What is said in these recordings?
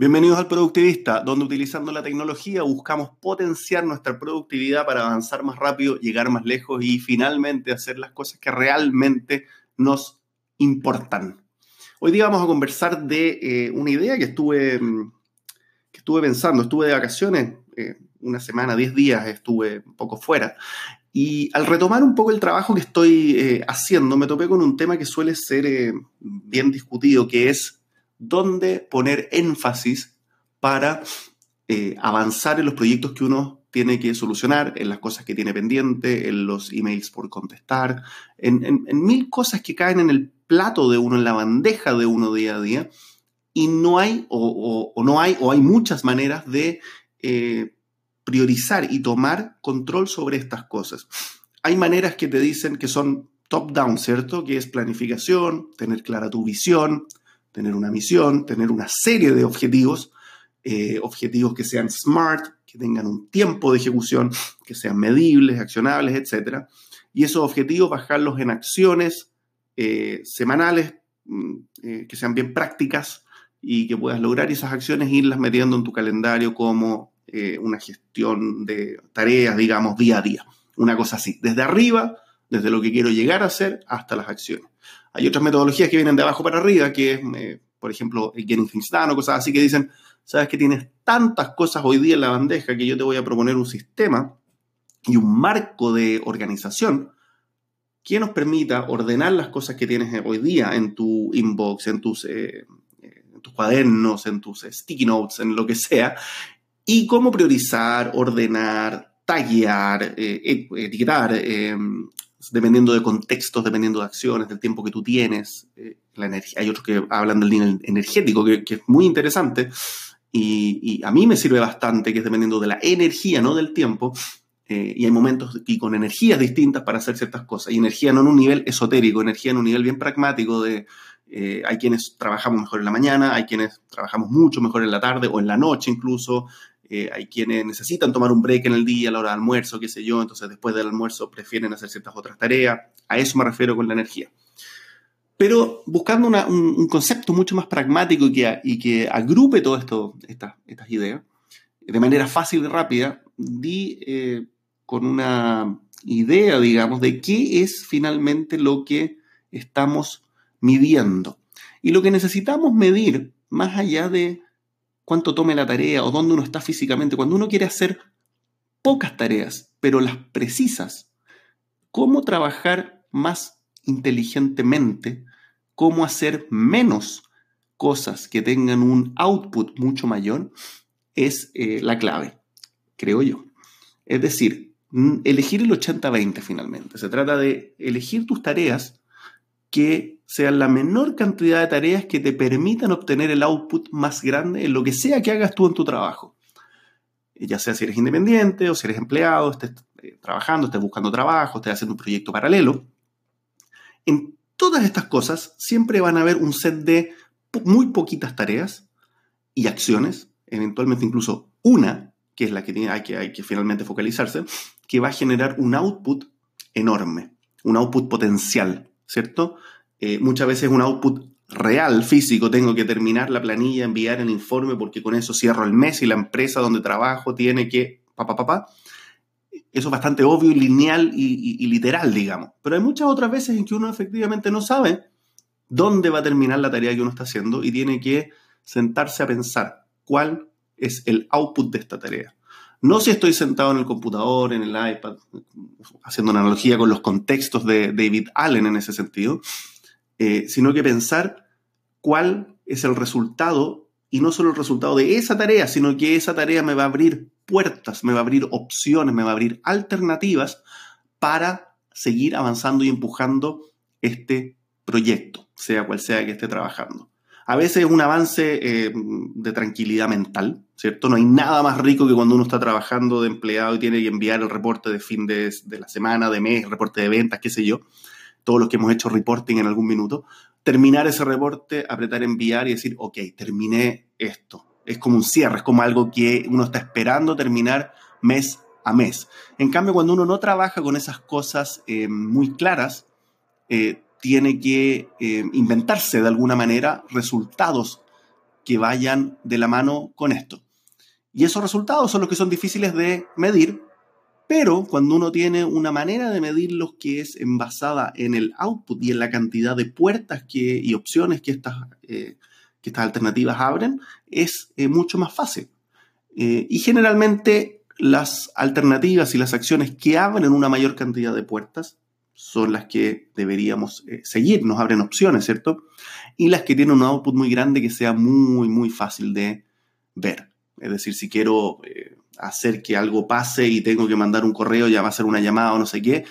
Bienvenidos al Productivista, donde utilizando la tecnología buscamos potenciar nuestra productividad para avanzar más rápido, llegar más lejos y finalmente hacer las cosas que realmente nos importan. Hoy día vamos a conversar de eh, una idea que estuve, mm, que estuve pensando. Estuve de vacaciones, eh, una semana, diez días estuve un poco fuera. Y al retomar un poco el trabajo que estoy eh, haciendo, me topé con un tema que suele ser bien discutido, que es dónde poner énfasis para eh, avanzar en los proyectos que uno tiene que solucionar, en las cosas que tiene pendiente, en los emails por contestar, en, mil cosas que caen en el plato de uno, en la bandeja de uno día a día, y no hay, o, no hay, o hay muchas maneras de eh, priorizar y tomar control sobre estas cosas. Hay maneras que te dicen que son top-down, ¿cierto? Que es planificación, tener clara tu visión, tener una misión, tener una serie de objetivos, eh, objetivos que sean smart, que tengan un tiempo de ejecución, que sean medibles, accionables, etc. Y esos objetivos bajarlos en acciones eh, semanales, mm, eh, que sean bien prácticas y que puedas lograr esas acciones e irlas metiendo en tu calendario como una gestión de tareas, digamos, día a día. Una cosa así, desde arriba, desde lo que quiero llegar a hacer hasta las acciones. Hay otras metodologías que vienen de abajo para arriba, que es, eh, por ejemplo, el Getting Things Done o cosas así que dicen, sabes que tienes tantas cosas hoy día en la bandeja que yo te voy a proponer un sistema y un marco de organización que nos permita ordenar las cosas que tienes hoy día en tu inbox, en tus, eh, en tus cuadernos, en tus sticky notes, en lo que sea, y cómo priorizar, ordenar, taguear, eh, etiquetar, dependiendo de contextos, dependiendo de acciones, del tiempo que tú tienes, eh, la energía. Hay otros que hablan del nivel energético, que, es muy interesante y, a mí me sirve bastante, que es dependiendo de la energía, no del tiempo. Eh, y hay momentos y con energías distintas para hacer ciertas cosas. Y energía no en un nivel esotérico, energía en un nivel bien pragmático de eh, hay quienes trabajamos mejor en la mañana, hay quienes trabajamos mucho mejor en la tarde o en la noche incluso, eh, hay quienes necesitan tomar un break en el día, a la hora de almuerzo, qué sé yo, entonces después del almuerzo prefieren hacer ciertas otras tareas. A eso me refiero con la energía. Pero buscando un, concepto mucho más pragmático y que, y que agrupe todas estas ideas de manera fácil y rápida, di eh, con una idea, digamos, de qué es finalmente lo que estamos midiendo. Y lo que necesitamos medir, más allá de cuánto tome la tarea o dónde uno está físicamente, cuando uno quiere hacer pocas tareas, pero las precisas, cómo trabajar más inteligentemente, cómo hacer menos cosas que tengan un output mucho mayor, es eh, la clave, creo yo. Es decir, elegir el 80-20 finalmente. Se trata de elegir tus tareas que sean la menor cantidad de tareas que te permitan obtener el output más grande en lo que sea que hagas tú en tu trabajo. Ya sea si eres independiente o si eres empleado, estés eh, trabajando, estés buscando trabajo, estés haciendo un proyecto paralelo. En todas estas cosas siempre van a haber un set de muy poquitas tareas y acciones, eventualmente incluso una, que es la que, hay, que hay que finalmente focalizarse, que va a generar un output enorme, un output potencial. ¿cierto? Eh, muchas veces un output real, físico, tengo que terminar la planilla, enviar el informe porque con eso cierro el mes y la empresa donde trabajo tiene que, papá, papá. Eso es bastante obvio y lineal y, literal, digamos. Pero hay muchas otras veces en que uno efectivamente no sabe dónde va a terminar la tarea que uno está haciendo y tiene que sentarse a pensar cuál es el output de esta tarea. No si estoy sentado en el computador, en el iPad, haciendo una analogía con los contextos de David Allen en ese sentido, eh, sino que pensar cuál es el resultado, y no solo el resultado de esa tarea, sino que esa tarea me va a abrir puertas, me va a abrir opciones, me va a abrir alternativas para seguir avanzando y empujando este proyecto, sea cual sea que esté trabajando. A veces es un avance eh, de tranquilidad mental, ¿cierto? No hay nada más rico que cuando uno está trabajando de empleado y tiene que enviar el reporte de fin de, la semana, de mes, reporte de ventas, qué sé yo, todos los que hemos hecho reporting en algún minuto, terminar ese reporte, apretar enviar y decir, ok, terminé esto. Es como un cierre, es como algo que uno está esperando terminar mes a mes. En cambio, cuando uno no trabaja con esas cosas eh, muy claras, eh, tiene que eh, inventarse de alguna manera resultados que vayan de la mano con esto. Y esos resultados son los que son difíciles de medir, pero cuando uno tiene una manera de medirlos que es basada en el output y en la cantidad de puertas que, y opciones que estas, eh, que estas alternativas abren, es eh, mucho más fácil. Eh, y generalmente las alternativas y las acciones que abren una mayor cantidad de puertas son las que deberíamos seguir, nos abren opciones, ¿cierto? Y las que tienen un output muy grande que sea muy, muy fácil de ver. Es decir, si quiero hacer que algo pase y tengo que mandar un correo, ya va a ser una llamada o no sé qué,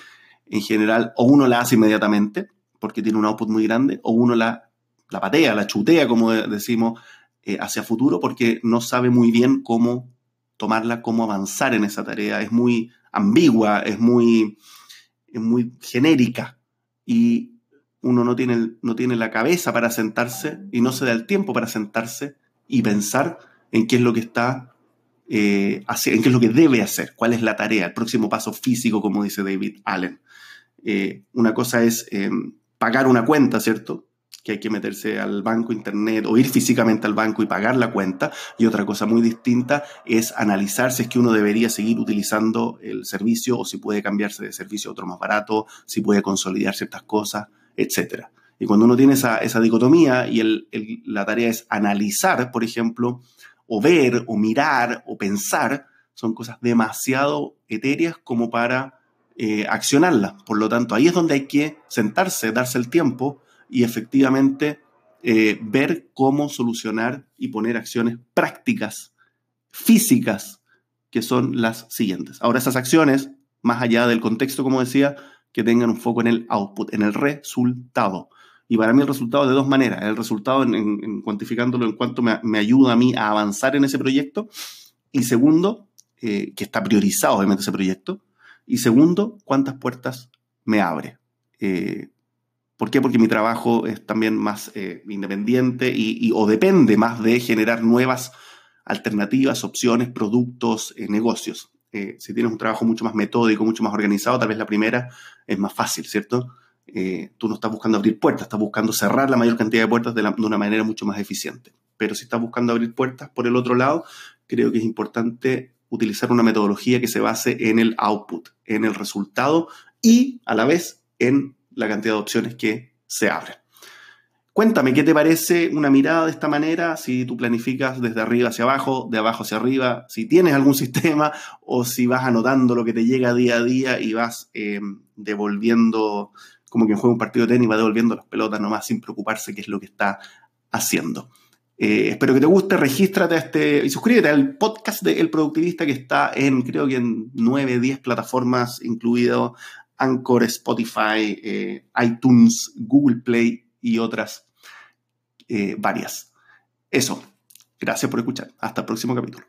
en general, o uno la hace inmediatamente, porque tiene un output muy grande, o uno la, la patea, la chutea, como decimos, eh, hacia futuro, porque no sabe muy bien cómo tomarla, cómo avanzar en esa tarea. Es muy ambigua, es muy, es muy genérica y uno no tiene, no tiene la cabeza para sentarse y no se da el tiempo para sentarse y pensar en qué es lo que está eh, en qué es lo que debe hacer, cuál es la tarea, el próximo paso físico, como dice David Allen. Eh, una cosa es eh, pagar una cuenta, ¿cierto? Que hay que meterse al banco, internet o ir físicamente al banco y pagar la cuenta. Y otra cosa muy distinta es analizar si es que uno debería seguir utilizando el servicio o si puede cambiarse de servicio a otro más barato, si puede consolidar ciertas cosas, etc. Y cuando uno tiene esa, dicotomía y la tarea es analizar, por ejemplo, o ver, o mirar, o pensar, son cosas demasiado etéreas como para eh, accionarlas. Por lo tanto, ahí es donde hay que sentarse, darse el tiempo y efectivamente eh, ver cómo solucionar y poner acciones prácticas, físicas, que son las siguientes. Ahora, esas acciones, más allá del contexto, como decía, que tengan un foco en el output, en el resultado. Y para mí el resultado de dos maneras. El resultado en, cuantificándolo en cuanto me, ayuda a mí a avanzar en ese proyecto. Y segundo, eh, que está priorizado obviamente ese proyecto. Y segundo, cuántas puertas me abre. Eh, ¿Por qué? Porque mi trabajo es también más eh, independiente y, o depende más de generar nuevas alternativas, opciones, productos, negocios. si tienes un trabajo mucho más metódico, mucho más organizado, tal vez la primera es más fácil, ¿cierto? Eh, tú no estás buscando abrir puertas, estás buscando cerrar la mayor cantidad de puertas de, una manera mucho más eficiente. Pero si estás buscando abrir puertas por el otro lado, creo que es importante utilizar una metodología que se base en el output, en el resultado y a la vez en la cantidad de opciones que se abren. Cuéntame, ¿qué te parece una mirada de esta manera? Si tú planificas desde arriba hacia abajo, de abajo hacia arriba, si tienes algún sistema o si vas anotando lo que te llega día a día y vas eh, devolviendo como quien juega un partido de tenis va devolviendo las pelotas nomás sin preocuparse qué es lo que está haciendo. Eh, espero que te guste, regístrate a este y suscríbete al podcast de El Productivista que está en, creo que en 9, 10 plataformas, incluido Anchor, Spotify, eh, iTunes, Google Play y otras eh, varias. Eso. Gracias por escuchar. Hasta el próximo capítulo.